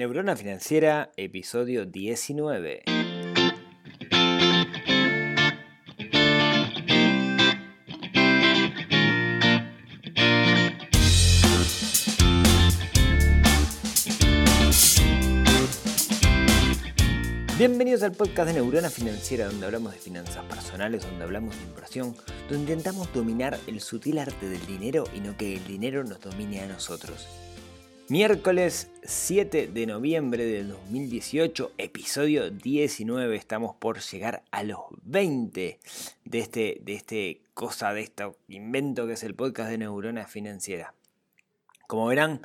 Neurona Financiera, episodio 19. Bienvenidos al podcast de Neurona Financiera, donde hablamos de finanzas personales, donde hablamos de inversión, donde intentamos dominar el sutil arte del dinero y no que el dinero nos domine a nosotros. Miércoles 7 de noviembre del 2018, episodio 19. Estamos por llegar a los 20 de este, de este cosa, de este invento que es el podcast de Neurona Financiera. Como verán,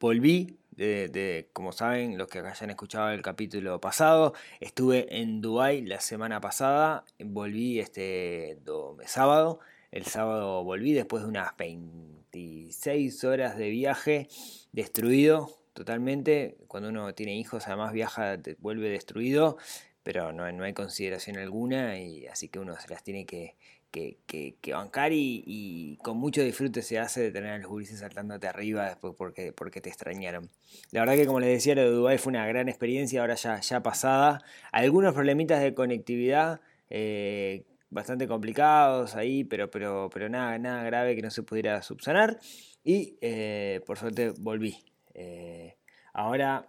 volví de, como saben, los que hayan escuchado el capítulo pasado, estuve en Dubai la semana pasada, volví este sábado, el sábado volví después de unas 26 horas de viaje, destruido totalmente, cuando uno tiene hijos además viaja, vuelve destruido, pero no, no hay consideración alguna y así que uno se las tiene que, que, bancar y, con mucho disfrute se hace de tener a los gurises saltándote arriba después porque, porque te extrañaron. La verdad que como les decía, lo de Dubái fue una gran experiencia, ahora ya, ya pasada. Algunos problemitas de conectividad eh, bastante complicados ahí, pero, pero, pero nada, nada grave que no se pudiera subsanar. Y eh, por suerte volví. Eh, ahora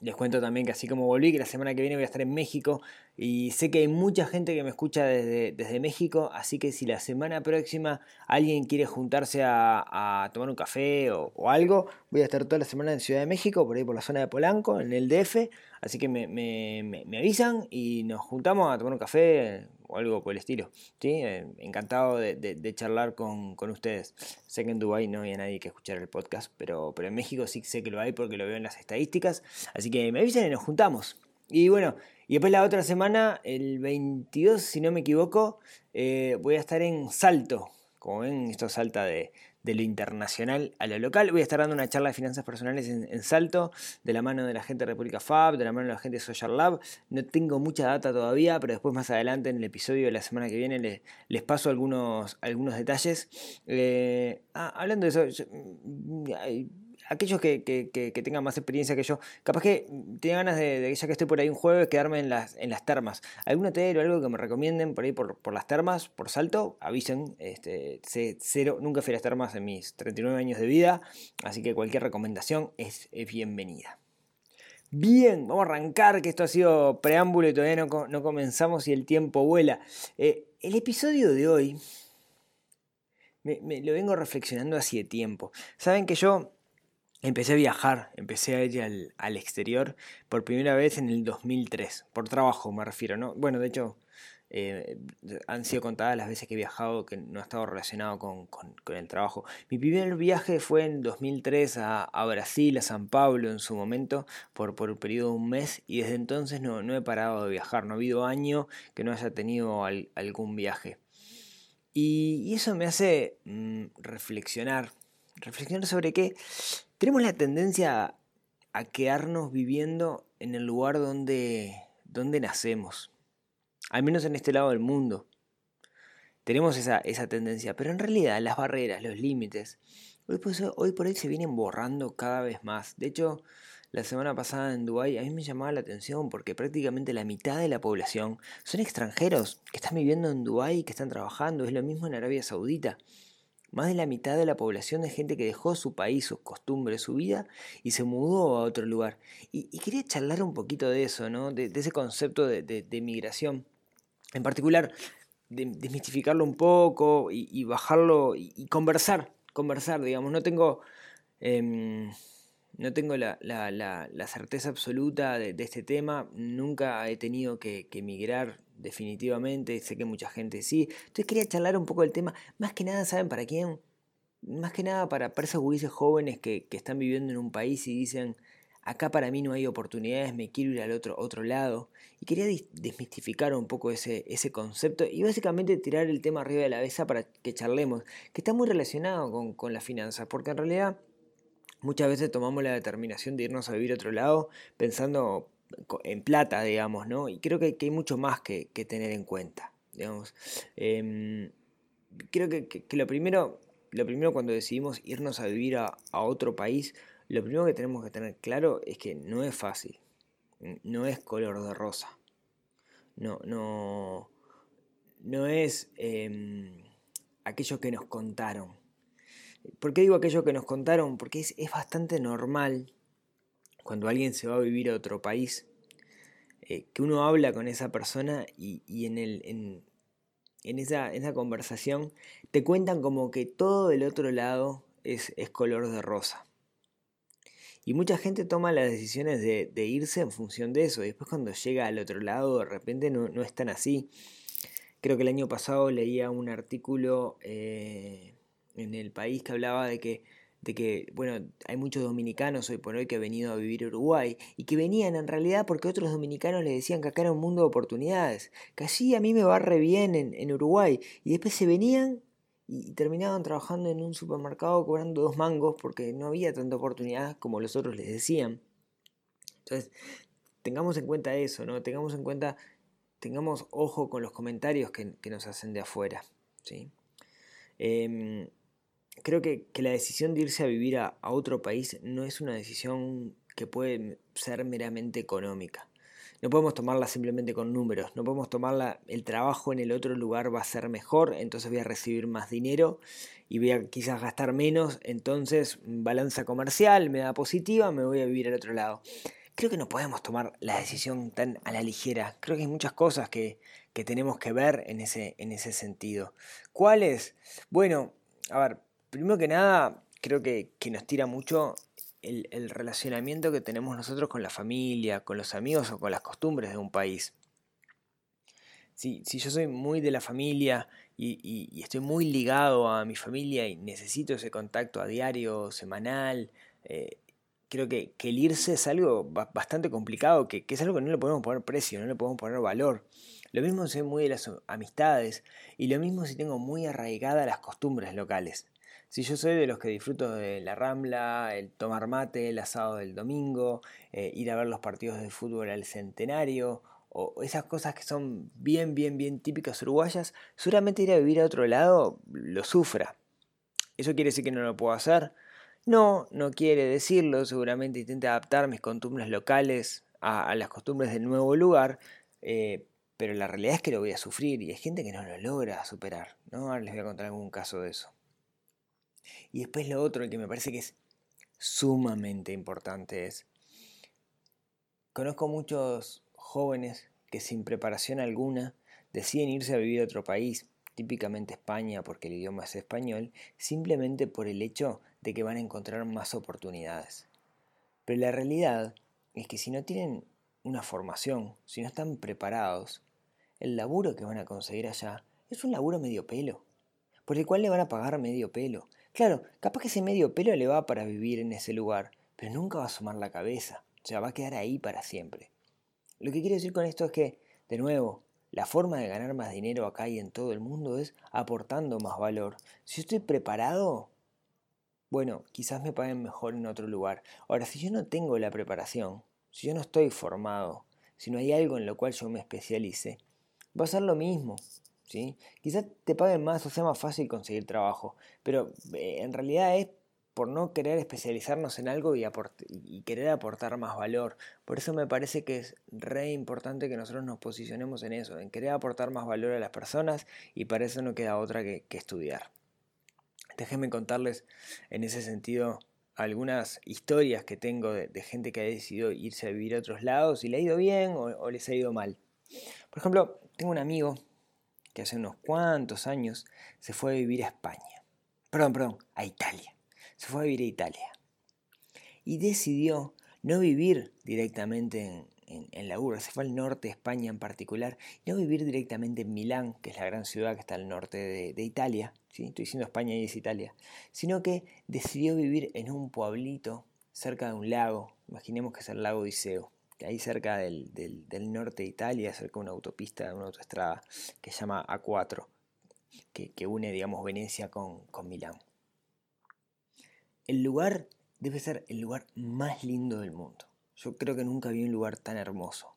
les cuento también que así como volví, que la semana que viene voy a estar en México y sé que hay mucha gente que me escucha desde, desde México, así que si la semana próxima alguien quiere juntarse a, tomar un café o, algo, voy a estar toda la semana en Ciudad de México, por ahí por la zona de Polanco, en el DF, así que me, avisan y nos juntamos a tomar un café o algo por el estilo. ¿sí? Eh, encantado de, charlar con, ustedes. Sé que en Dubái no había nadie que escuchar el podcast, pero, pero en México sí sé que lo hay porque lo veo en las estadísticas, así que me avisan y nos juntamos. Y bueno, y después la otra semana, el 22, si no me equivoco, eh, voy a estar en Salto. Como ven, esto salta de, lo internacional a lo local. Voy a estar dando una charla de finanzas personales en, Salto, de la mano de la gente de República Fab, de la mano de la gente de Social Lab. No tengo mucha data todavía, pero después más adelante en el episodio de la semana que viene les, paso algunos, algunos detalles. Eh, ah, hablando de eso, aquellos que, tengan más experiencia que yo, capaz que tengan ganas de, ya que estoy por ahí un jueves, quedarme en las, en las termas. ¿Algún hotel o algo que me recomienden por ahí por, las termas, por salto? Avisen. Este, cero, nunca fui a las termas en mis 39 años de vida, así que cualquier recomendación es, bienvenida. Bien, vamos a arrancar, que esto ha sido preámbulo y todavía no, comenzamos y el tiempo vuela. Eh, el episodio de hoy me, lo vengo reflexionando hace tiempo. Saben que yo empecé a viajar, empecé a ir al, exterior por primera vez en el 2003, por trabajo me refiero, ¿no? Bueno, de hecho, eh, han sido contadas las veces que he viajado que no ha estado relacionado con, el trabajo. Mi primer viaje fue en 2003 a, Brasil, a San Pablo en su momento, por, por un periodo de un mes, y desde entonces no, he parado de viajar, no ha habido año que no haya tenido algún viaje. Y, eso me hace mm, reflexionar, reflexionar sobre qué tenemos la tendencia a quedarnos viviendo en el lugar donde, donde nacemos, al menos en este lado del mundo. Tenemos esa, esa tendencia, pero en realidad las barreras, los límites, hoy por, hoy se vienen borrando cada vez más. De hecho, la semana pasada en Dubái a mí me llamaba la atención porque prácticamente la mitad de la población son extranjeros que están viviendo en Dubái que están trabajando. Es lo mismo en Arabia Saudita. Más de la mitad de la población es gente que dejó su país, sus costumbres, su vida y se mudó a otro lugar. Y, quería charlar un poquito de eso, ¿no? de, ese concepto de, migración. En particular, desmistificarlo un poco y, bajarlo y, conversar, conversar, digamos. No tengo, em, no tengo la, certeza absoluta de, este tema. Nunca he tenido que, que emigrar definitivamente, sé que mucha gente sí. Entonces quería charlar un poco del tema, más que nada, ¿saben para quién? Más que nada para, esos gurises jóvenes que, están viviendo en un país y dicen, acá para mí no hay oportunidades, me quiero ir al otro, otro lado. Y quería desmistificar un poco ese, ese concepto y básicamente tirar el tema arriba de la mesa para que charlemos, que está muy relacionado con, con las finanzas, porque en realidad muchas veces tomamos la determinación de irnos a vivir a otro lado pensando en plata, digamos, ¿no? Y creo que, hay mucho más que, tener en cuenta, digamos. Em, creo que, lo, primero, lo primero cuando decidimos irnos a vivir a, otro país lo primero que tenemos que tener claro es que no es fácil, no es color de rosa, no, no, no es em, aquello que nos contaron. ¿Por qué digo aquello que nos contaron? Porque es, bastante normal cuando alguien se va a vivir a otro país, eh, que uno habla con esa persona y, en, el, en, esa, conversación te cuentan como que todo del otro lado es, es color de rosa. Y mucha gente toma las decisiones de, irse en función de eso. Y después cuando llega al otro lado, de repente no, no es tan así. Creo que el año pasado leía un artículo eh, en el país que hablaba de que, de que, bueno, hay muchos dominicanos hoy por hoy que han venido a vivir a Uruguay y que venían en realidad porque otros dominicanos le decían que acá era un mundo de oportunidades, que así a mí me va re bien en, en Uruguay. Y después se venían y terminaban trabajando en un supermercado cobrando dos mangos porque no había tanta oportunidad como los otros les decían. Entonces, tengamos en cuenta eso, ¿no? Tengamos en cuenta tengamos ojo con los comentarios que, nos hacen de afuera. ¿sí? Em, creo que, la decisión de irse a vivir a, otro país no es una decisión que puede ser meramente económica. No podemos tomarla simplemente con números, no podemos tomarla, el trabajo en el otro lugar va a ser mejor, entonces voy a recibir más dinero y voy a quizás gastar menos, entonces balanza comercial me da positiva, me voy a vivir al otro lado creo que no podemos tomar la decisión tan a la ligera. Creo que hay muchas cosas que, tenemos que ver en ese, en ese sentido. ¿Cuáles? Bueno, a ver, primero que nada, creo que, nos tira mucho el, relacionamiento que tenemos nosotros con la familia, con los amigos o con las costumbres de un país. Si, yo soy muy de la familia y, estoy muy ligado a mi familia y necesito ese contacto a diario, semanal, eh, creo que, el irse es algo bastante complicado, que, es algo que no le podemos poner precio, no le podemos poner valor. Lo mismo si soy muy de las amistades y lo mismo si tengo muy arraigadas las costumbres locales. Si yo soy de los que disfruto de la rambla, el tomar mate, el asado del domingo, eh, ir a ver los partidos de fútbol al centenario, o esas cosas que son bien, bien, bien típicas uruguayas, seguramente ir a vivir a otro lado lo sufra. ¿Eso quiere decir que no lo puedo hacer? No, no quiere decirlo, seguramente intenta adaptar mis costumbres locales a, las costumbres del nuevo lugar, eh, pero la realidad es que lo voy a sufrir y hay gente que no lo logra superar, ¿no? Ahora les voy a contar algún caso de eso. Y después lo otro que me parece que es sumamente importante es, conozco muchos jóvenes que sin preparación alguna deciden irse a vivir a otro país, típicamente España porque el idioma es español, simplemente por el hecho de que van a encontrar más oportunidades. Pero la realidad es que si no tienen una formación, si no están preparados, el laburo que van a conseguir allá es un laburo medio pelo, por el cual le van a pagar medio pelo. Claro, capaz que ese medio pelo le va para vivir en ese lugar, pero nunca va a sumar la cabeza, o sea, va a quedar ahí para siempre. Lo que quiero decir con esto es que, de nuevo, la forma de ganar más dinero acá y en todo el mundo es aportando más valor. Si estoy preparado, bueno, quizás me paguen mejor en otro lugar. Ahora, si yo no tengo la preparación, si yo no estoy formado, si no hay algo en lo cual yo me especialice, va a ser lo mismo. ¿Sí? Quizás te paguen más o sea más fácil conseguir trabajo, pero eh, en realidad es por no querer especializarnos en algo y, querer aportar más valor. Por eso me parece que es re importante que nosotros nos posicionemos en eso, en querer aportar más valor a las personas y para eso no queda otra que estudiar. Déjenme contarles en ese sentido algunas historias que tengo de, gente que ha decidido irse a vivir a otros lados y le ha ido bien o, les ha ido mal. Por ejemplo, tengo un amigo que hace unos cuantos años se fue a vivir a España. Perdón, perdón, a Italia. Se fue a vivir a Italia. Y decidió no vivir directamente en, la urbe, se fue al norte de España en particular, no vivir directamente en Milán, que es la gran ciudad que está al norte de, Italia, estoy diciendo España y es Italia, sino que decidió vivir en un pueblito cerca de un lago, imaginemos que es el lago Iseo, ahí cerca del, norte de Italia, cerca de una autopista, una autoestrada que se llama A4, que, une, digamos, Venecia con, con Milán. El lugar debe ser el lugar más lindo del mundo. Yo creo que nunca vi un lugar tan hermoso.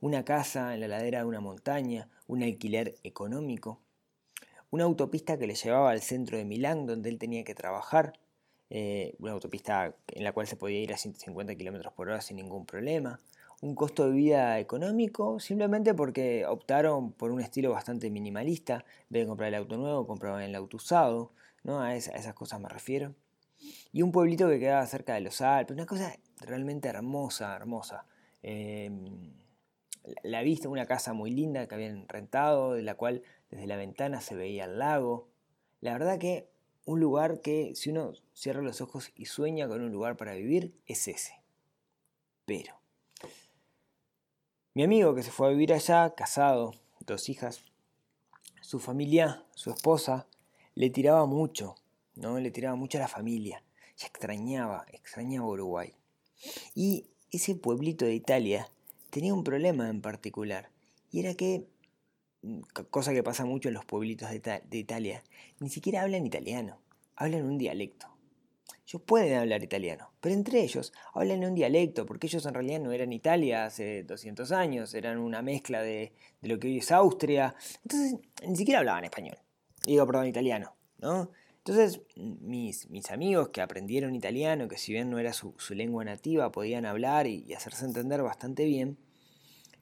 Una casa en la ladera de una montaña, un alquiler económico, una autopista que le llevaba al centro de Milán donde él tenía que trabajar, eh, una autopista en la cual se podía ir a 150 km por hora sin ningún problema, un costo de vida económico simplemente porque optaron por un estilo bastante minimalista, en vez de comprar el auto nuevo, compraban el auto usado, ¿no? a, esas cosas me refiero. Y un pueblito que quedaba cerca de los Alpes, una cosa realmente hermosa, hermosa. Em, la vista, una casa muy linda que habían rentado, de la cual desde la ventana se veía el lago. La verdad que un lugar que si uno cierra los ojos y sueña con un lugar para vivir, es ese. Pero, mi amigo que se fue a vivir allá, casado, dos hijas, su familia, su esposa, le tiraba mucho, ¿no? Le tiraba mucho a la familia. Ya extrañaba, extrañaba Uruguay. Y ese pueblito de Italia tenía un problema en particular, y era que, cosa que pasa mucho en los pueblitos de, Italia, ni siquiera hablan italiano, hablan un dialecto. Ellos pueden hablar italiano, pero entre ellos hablan un dialecto, porque ellos en realidad no eran Italia hace 200 años, eran una mezcla de, de lo que hoy es Austria, entonces ni siquiera hablaban español, digo, perdón, italiano, ¿no? Entonces, mis, mis, amigos que aprendieron italiano, que si bien no era su, lengua nativa, podían hablar y, hacerse entender bastante bien,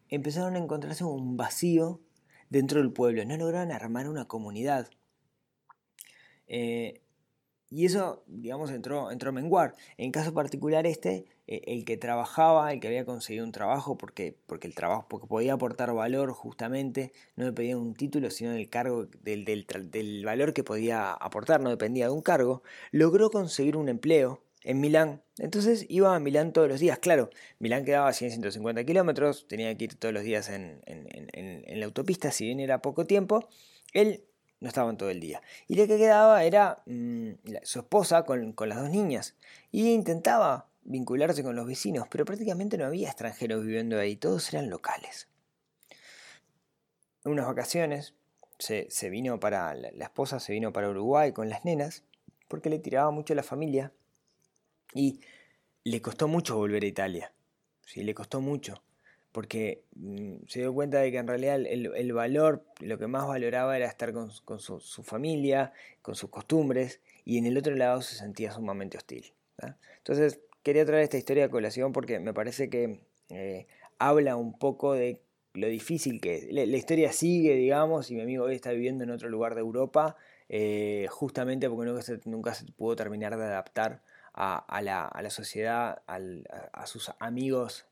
empezaron a encontrarse un vacío dentro del pueblo, no lograron armar una comunidad. Eh, y eso, digamos, entró, entró a menguar. En caso particular este, eh, el que trabajaba, el que había conseguido un trabajo, porque, porque el trabajo, porque podía aportar valor justamente, no dependía de un título, sino del cargo, del, del, valor que podía aportar, no dependía de un cargo, logró conseguir un empleo en Milán. Entonces iba a Milán todos los días. Claro, Milán quedaba a 150 kilómetros, tenía que ir todos los días en, en, en, la autopista, si bien era poco tiempo. Él no estaban todo el día. Y lo que quedaba era mm, su esposa con, las dos niñas. Y intentaba vincularse con los vecinos, pero prácticamente no había extranjeros viviendo ahí, todos eran locales. En unas vacaciones se, vino para, la, esposa se vino para Uruguay con las nenas, porque le tiraba mucho a la familia y le costó mucho volver a Italia. Sí, le costó mucho porque mm, se dio cuenta de que en realidad el, valor, lo que más valoraba era estar con, su, familia, con sus costumbres, y en el otro lado se sentía sumamente hostil. Entonces, quería traer esta historia a colación porque me parece que eh, habla un poco de lo difícil que es. La, historia sigue, digamos, y mi amigo hoy está viviendo en otro lugar de Europa, eh, justamente porque nunca se, nunca se, pudo terminar de adaptar a, la, sociedad, a sus amigos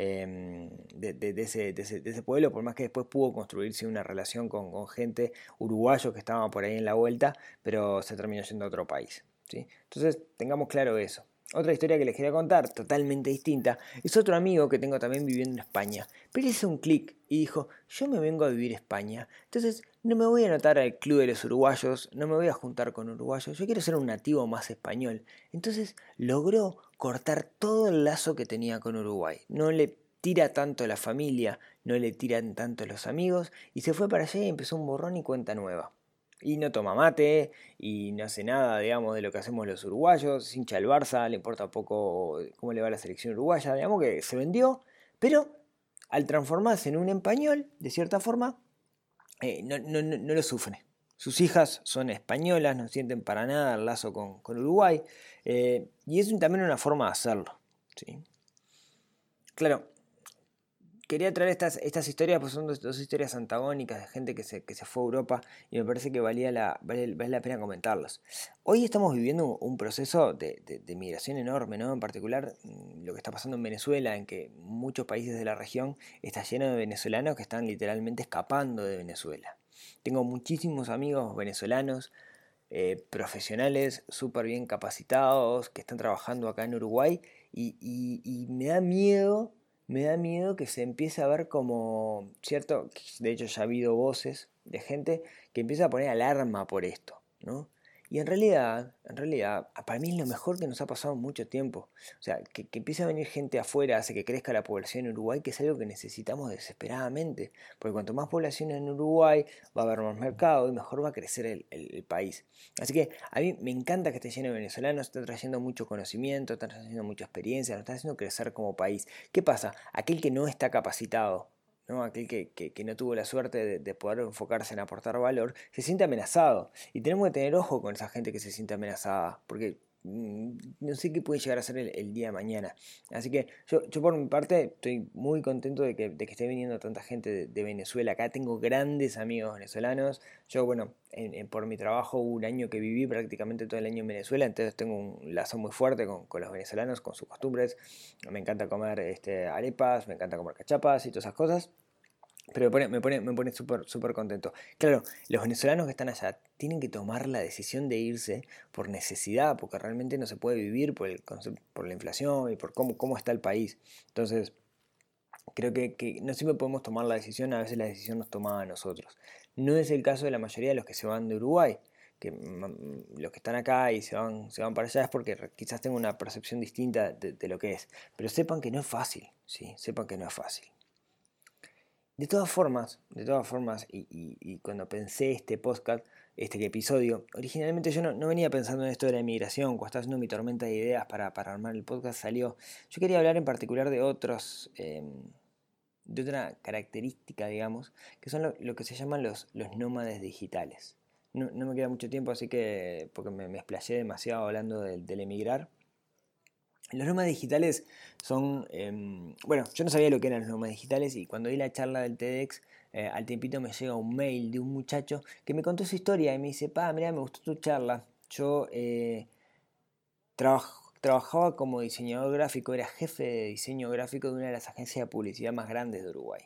Em, de, ese, pueblo, por más que después pudo construirse una relación con, gente uruguayo que estaba por ahí en la vuelta, pero se terminó yendo a otro país. ¿sí? Entonces, tengamos claro eso. Otra historia que les quería contar, totalmente distinta, es otro amigo que tengo también viviendo en España. Pero hizo un clic y dijo, yo me vengo a vivir a España, entonces no me voy a anotar al club de los uruguayos, no me voy a juntar con uruguayos, yo quiero ser un nativo más español. Entonces logró cortar todo el lazo que tenía con Uruguay. No le tira tanto la familia, no le tiran tanto los amigos, y se fue para allá y empezó un borrón y cuenta nueva y no toma mate y no hace nada, digamos, de lo que hacemos los uruguayos, hincha el Barça, le importa poco cómo le va la selección uruguaya, digamos que se vendió, pero al transformarse en un español, de cierta forma, eh, no, lo sufre. Sus hijas son españolas, no sienten para nada el lazo con, Uruguay, eh, y es también una forma de hacerlo. ¿sí? Claro, quería traer estas, estas historias, pues son dos, historias antagónicas de gente que se, que se, fue a Europa y me parece que valía la, vale, la pena comentarlos. Hoy estamos viviendo un proceso de, de, migración enorme, ¿no? En particular mm, lo que está pasando en Venezuela, en que muchos países de la región está lleno de venezolanos que están literalmente escapando de Venezuela. Tengo muchísimos amigos venezolanos, eh, profesionales súper bien capacitados, que están trabajando acá en Uruguay y, y me da miedo me da miedo que se empiece a ver como, ¿cierto? De hecho ya ha habido voces de gente que empieza a poner alarma por esto, ¿no? Y en realidad, en realidad, para mí es lo mejor que nos ha pasado mucho tiempo. O sea, que, que empiece a venir gente afuera hace que crezca la población en Uruguay, que es algo que necesitamos desesperadamente. Porque cuanto más población en Uruguay, va a haber más mercado y mejor va a crecer el, el, país. Así que a mí me encanta que esté lleno de venezolanos, está trayendo mucho conocimiento, está trayendo mucha experiencia, nos está haciendo crecer como país. ¿Qué pasa? Aquel que no está capacitado ¿no? aquel que, que, no tuvo la suerte de, poder enfocarse en aportar valor, se siente amenazado. Y tenemos que tener ojo con esa gente que se siente amenazada, porque no sé qué puede llegar a ser el, día de mañana. Así que yo, por mi parte estoy muy contento de que, esté viniendo tanta gente de, Venezuela. Acá tengo grandes amigos venezolanos. Yo, bueno, por mi trabajo un año que viví prácticamente todo el año en Venezuela, entonces tengo un lazo muy fuerte con, los venezolanos, con sus costumbres. Me encanta comer este, arepas, me encanta comer cachapas y todas esas cosas. Pero me pone, me pone, súper contento. Claro, los venezolanos que están allá tienen que tomar la decisión de irse por necesidad, porque realmente no se puede vivir por, el, por la inflación y por cómo, cómo está el país. Entonces, creo que, que, no siempre podemos tomar la decisión, a veces la decisión nos toma a nosotros. No es el caso de la mayoría de los que se van de Uruguay, que mm, los que están acá y se van, se van para allá es porque quizás tengan una percepción distinta de, de lo que es. Pero sepan que no es fácil, ¿sí? sepan que no es fácil. De todas formas, de todas formas, y, cuando pensé este podcast, este episodio, originalmente yo no, venía pensando en esto de la inmigración, cuando estaba haciendo mi tormenta de ideas para, armar el podcast salió. Yo quería hablar en particular de otros, em, de otra característica, digamos, que son lo, que se llaman los, los nómades digitales. No, me queda mucho tiempo, así que, porque me, me explayé demasiado hablando del emigrar. Los nómadas digitales son, em, bueno, yo no sabía lo que eran los nómadas digitales y cuando di la charla del TEDx, eh, al tiempito me llega un mail de un muchacho que me contó su historia y me dice, pa, mira, me gustó tu charla. Yo eh, trabajaba como diseñador gráfico, era jefe de diseño gráfico de una de las agencias de publicidad más grandes de Uruguay.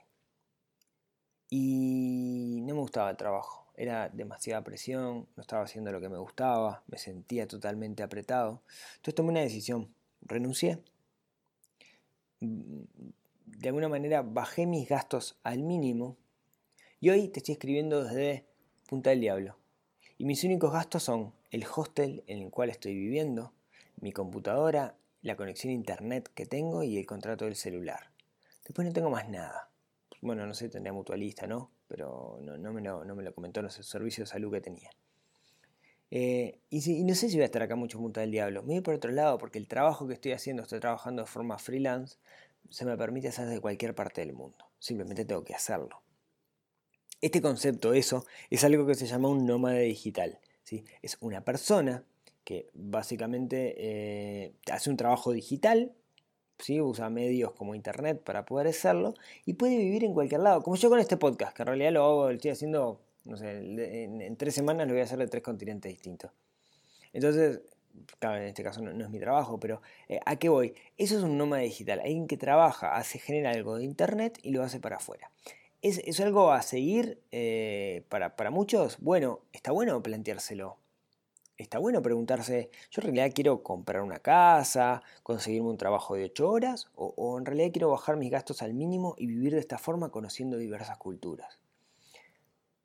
Y no me gustaba el trabajo, era demasiada presión, no estaba haciendo lo que me gustaba, me sentía totalmente apretado. Entonces tomé una decisión renuncié. De alguna manera bajé mis gastos al mínimo y hoy te estoy escribiendo desde Punta del Diablo. Y mis únicos gastos son el hostel en el cual estoy viviendo, mi computadora, la conexión a internet que tengo y el contrato del celular. Después no tengo más nada. Bueno, no sé, tendría mutualista, ¿no? Pero no, me, lo, no me lo comentó en los servicios de salud que tenía. Eh, y, no sé si voy a estar acá mucho punta del diablo. Me voy por otro lado porque el trabajo que estoy haciendo, estoy trabajando de forma freelance, se me permite hacer desde cualquier parte del mundo. Simplemente tengo que hacerlo. Este concepto, eso, es algo que se llama un nómada digital. ¿sí? Es una persona que básicamente eh, hace un trabajo digital, ¿sí? usa medios como internet para poder hacerlo y puede vivir en cualquier lado. Como yo con este podcast, que en realidad lo hago, lo estoy haciendo no sé, en, tres semanas lo voy a hacer de tres continentes distintos. Entonces, claro, en este caso no, es mi trabajo, pero eh, ¿a qué voy? Eso es un nómada digital, alguien que trabaja, hace, genera algo de internet y lo hace para afuera. ¿Es, algo a seguir eh, para, muchos? Bueno, está bueno planteárselo. Está bueno preguntarse, yo en realidad quiero comprar una casa, conseguirme un trabajo de ocho horas, o en realidad quiero bajar mis gastos al mínimo y vivir de esta forma conociendo diversas culturas.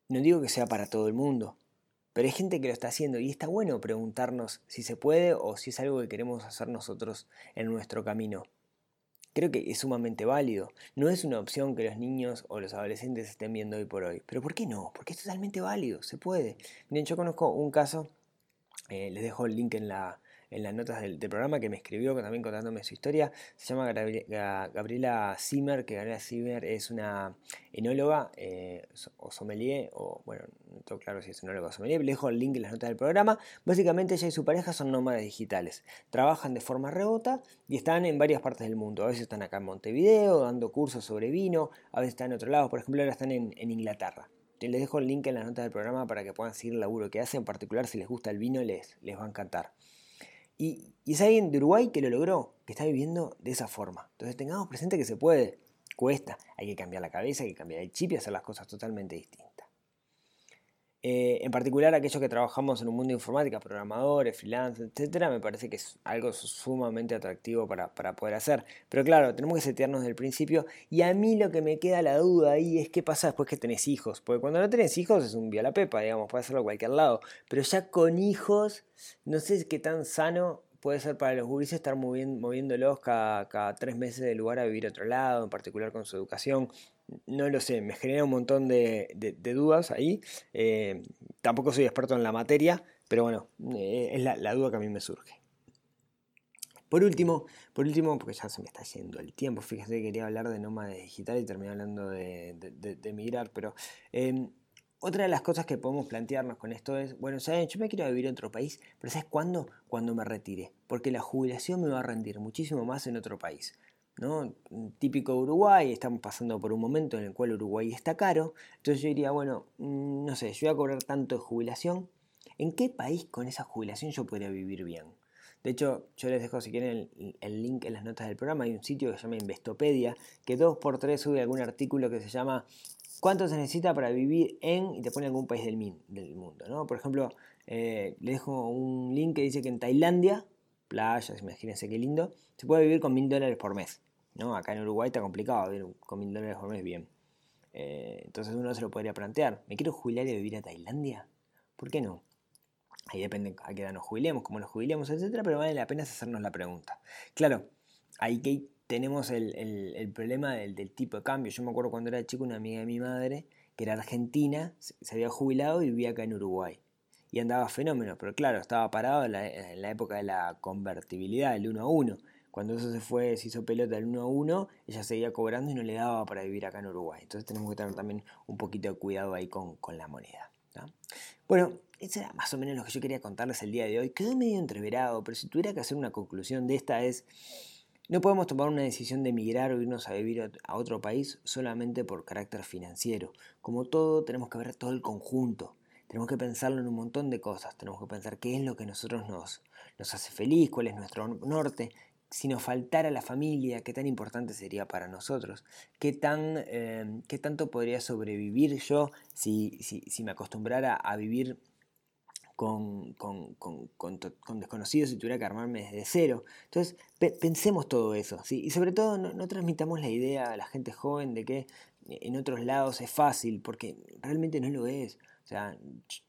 No digo que sea para todo el mundo, pero hay gente que lo está haciendo y está bueno preguntarnos si se puede o si es algo que queremos hacer nosotros en nuestro camino. Creo que es sumamente válido. No es una opción que los niños o los adolescentes estén viendo hoy por hoy. Pero ¿por qué no? Porque es totalmente válido, se puede. Miren, yo conozco un caso, eh, les dejo el link en la, en las notas del, programa que me escribió también contándome su historia. Se llama Gabriela Zimmer, que Gabriela Zimmer es una enóloga eh, o sommelier, o bueno, no tengo claro si es enóloga o sommelier, le dejo el link en las notas del programa. Básicamente ella y su pareja son nómadas digitales. Trabajan de forma remota y están en varias partes del mundo. A veces están acá en Montevideo dando cursos sobre vino, a veces están en otro lado, por ejemplo ahora están en, Inglaterra. Les dejo el link en las notas del programa para que puedan seguir el laburo que hacen. En particular, si les gusta el vino, les, les va a encantar. Y, es alguien de Uruguay que lo logró, que está viviendo de esa forma. Entonces tengamos presente que se puede, cuesta, hay que cambiar la cabeza, hay que cambiar el chip y hacer las cosas totalmente distintas. Eh, en particular aquellos que trabajamos en un mundo de informática, programadores, freelance, etcétera, me parece que es algo sumamente atractivo para, poder hacer. Pero claro, tenemos que setearnos desde el principio. Y a mí lo que me queda la duda ahí es qué pasa después que tenés hijos. Porque cuando no tenés hijos es un vía la pepa, digamos, puede hacerlo a cualquier lado. Pero ya con hijos, no sé qué tan sano puede ser para los gurises estar moviéndolos cada, cada tres meses de lugar a vivir a otro lado, en particular con su educación no lo sé, me genera un montón de, dudas ahí. Eh, tampoco soy experto en la materia, pero bueno, eh, es la, duda que a mí me surge. Por último, por último, porque ya se me está yendo el tiempo, fíjate que quería hablar de nómada digital y terminé hablando de, de, migrar, pero em, otra de las cosas que podemos plantearnos con esto es, bueno, ¿saben? Yo me quiero vivir en otro país, pero ¿sabes cuándo? Cuando me retire. Porque la jubilación me va a rendir muchísimo más en otro país. Típico Uruguay, estamos pasando por un momento en el cual Uruguay está caro. Entonces yo diría, bueno, mm, no sé, yo voy a cobrar tanto de jubilación. ¿En qué país con esa jubilación yo podría vivir bien? De hecho, yo les dejo si quieren el, link en las notas del programa. Hay un sitio que se llama Investopedia, que dos por tres sube algún artículo que se llama ¿Cuánto se necesita para vivir en? y te pone algún país del, del mundo. ¿no? Por ejemplo, eh, les dejo un link que dice que en Tailandia, playas, imagínense qué lindo, se puede vivir con mil dólares por mes. ¿No? Acá en Uruguay está complicado con mil dólares por mes bien. Eh, entonces uno se lo podría plantear. ¿Me quiero jubilar y vivir a Tailandia? ¿Por qué no? Ahí depende a qué edad nos jubilemos, cómo nos jubilemos, etc. Pero vale la pena hacernos la pregunta. Claro, ahí que tenemos el, problema del, tipo de cambio. Yo me acuerdo cuando era chico, una amiga de mi madre, que era argentina, se había jubilado y vivía acá en Uruguay. Y andaba fenómeno, pero claro, estaba parado en la, época de la convertibilidad, el 1 a 1. Cuando eso se fue, se hizo pelota el 1 a 1, ella seguía cobrando y no le daba para vivir acá en Uruguay. Entonces tenemos que tener también un poquito de cuidado ahí con, la moneda. Bueno, eso era más o menos lo que yo quería contarles el día de hoy. Quedó medio entreverado, pero si tuviera que hacer una conclusión de esta es... No podemos tomar una decisión de emigrar o irnos a vivir a otro país solamente por carácter financiero. Como todo, tenemos que ver todo el conjunto. Tenemos que pensarlo en un montón de cosas. Tenemos que pensar qué es lo que a nosotros nos, nos hace feliz, cuál es nuestro norte, si nos faltara la familia, qué tan importante sería para nosotros, qué, tan, eh, qué tanto podría sobrevivir yo si, si me acostumbrara a vivir con, desconocidos y tuviera que armarme desde cero. Entonces, pensemos todo eso, ¿sí? Y sobre todo, no, transmitamos la idea a la gente joven de que en otros lados es fácil, porque realmente no lo es. O sea,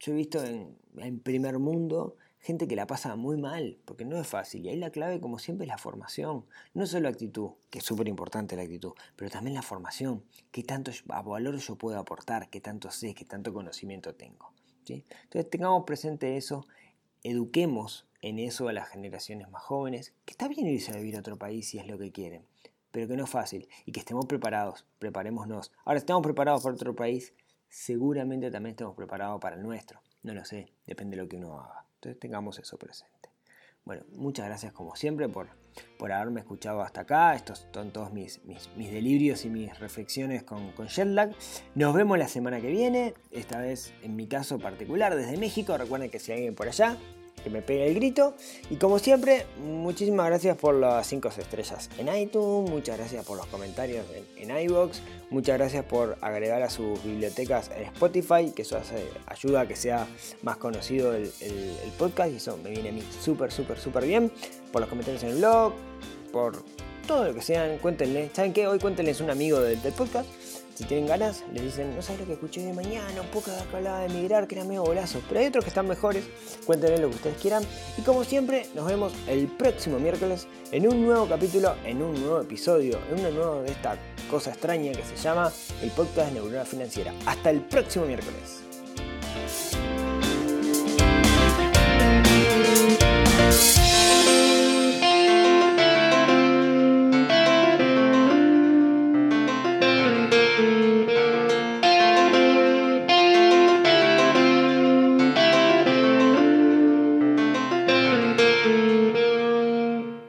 yo he visto en, en primer mundo gente que la pasa muy mal, porque no es fácil. Y ahí la clave, como siempre, es la formación. No solo actitud, que es súper importante la actitud, pero también la formación. ¿Qué tanto valor yo puedo aportar? ¿Qué tanto sé? ¿Qué tanto conocimiento tengo? Entonces tengamos presente eso, eduquemos en eso a las generaciones más jóvenes, que está bien irse a vivir a otro país si es lo que quieren, pero que no es fácil y que estemos preparados, preparémonos. Ahora, estamos preparados para otro país, seguramente también estamos preparados para el nuestro, no lo sé, depende de lo que uno haga. Entonces tengamos eso presente. Bueno, muchas gracias como siempre por, por haberme escuchado hasta acá. Estos son todos mis, mis, delirios y mis reflexiones con, con. Nos vemos la semana que viene, esta vez en mi caso particular desde México. Recuerden que si alguien por allá, me pegue el grito. Y como siempre, muchísimas gracias por las 5 estrellas en iTunes, muchas gracias por los comentarios en, en iBox, muchas gracias por agregar a sus bibliotecas en Spotify, que eso hace, ayuda a que sea más conocido el, podcast y eso me viene a mí súper, súper, súper bien. Por los comentarios en el blog, por todo lo que sean, cuéntenle. ¿Saben qué? Hoy cuéntenles un amigo del podcast si tienen ganas, les dicen, no sabes lo que escuché de mañana, un poco de hablaba de emigrar, que era medio golazo. Pero hay otros que están mejores, cuéntenle lo que ustedes quieran. Y como siempre, nos vemos el próximo miércoles en un nuevo capítulo, en un nuevo episodio, en una nueva de esta cosa extraña que se llama el podcast Neurona Financiera. Hasta el próximo miércoles.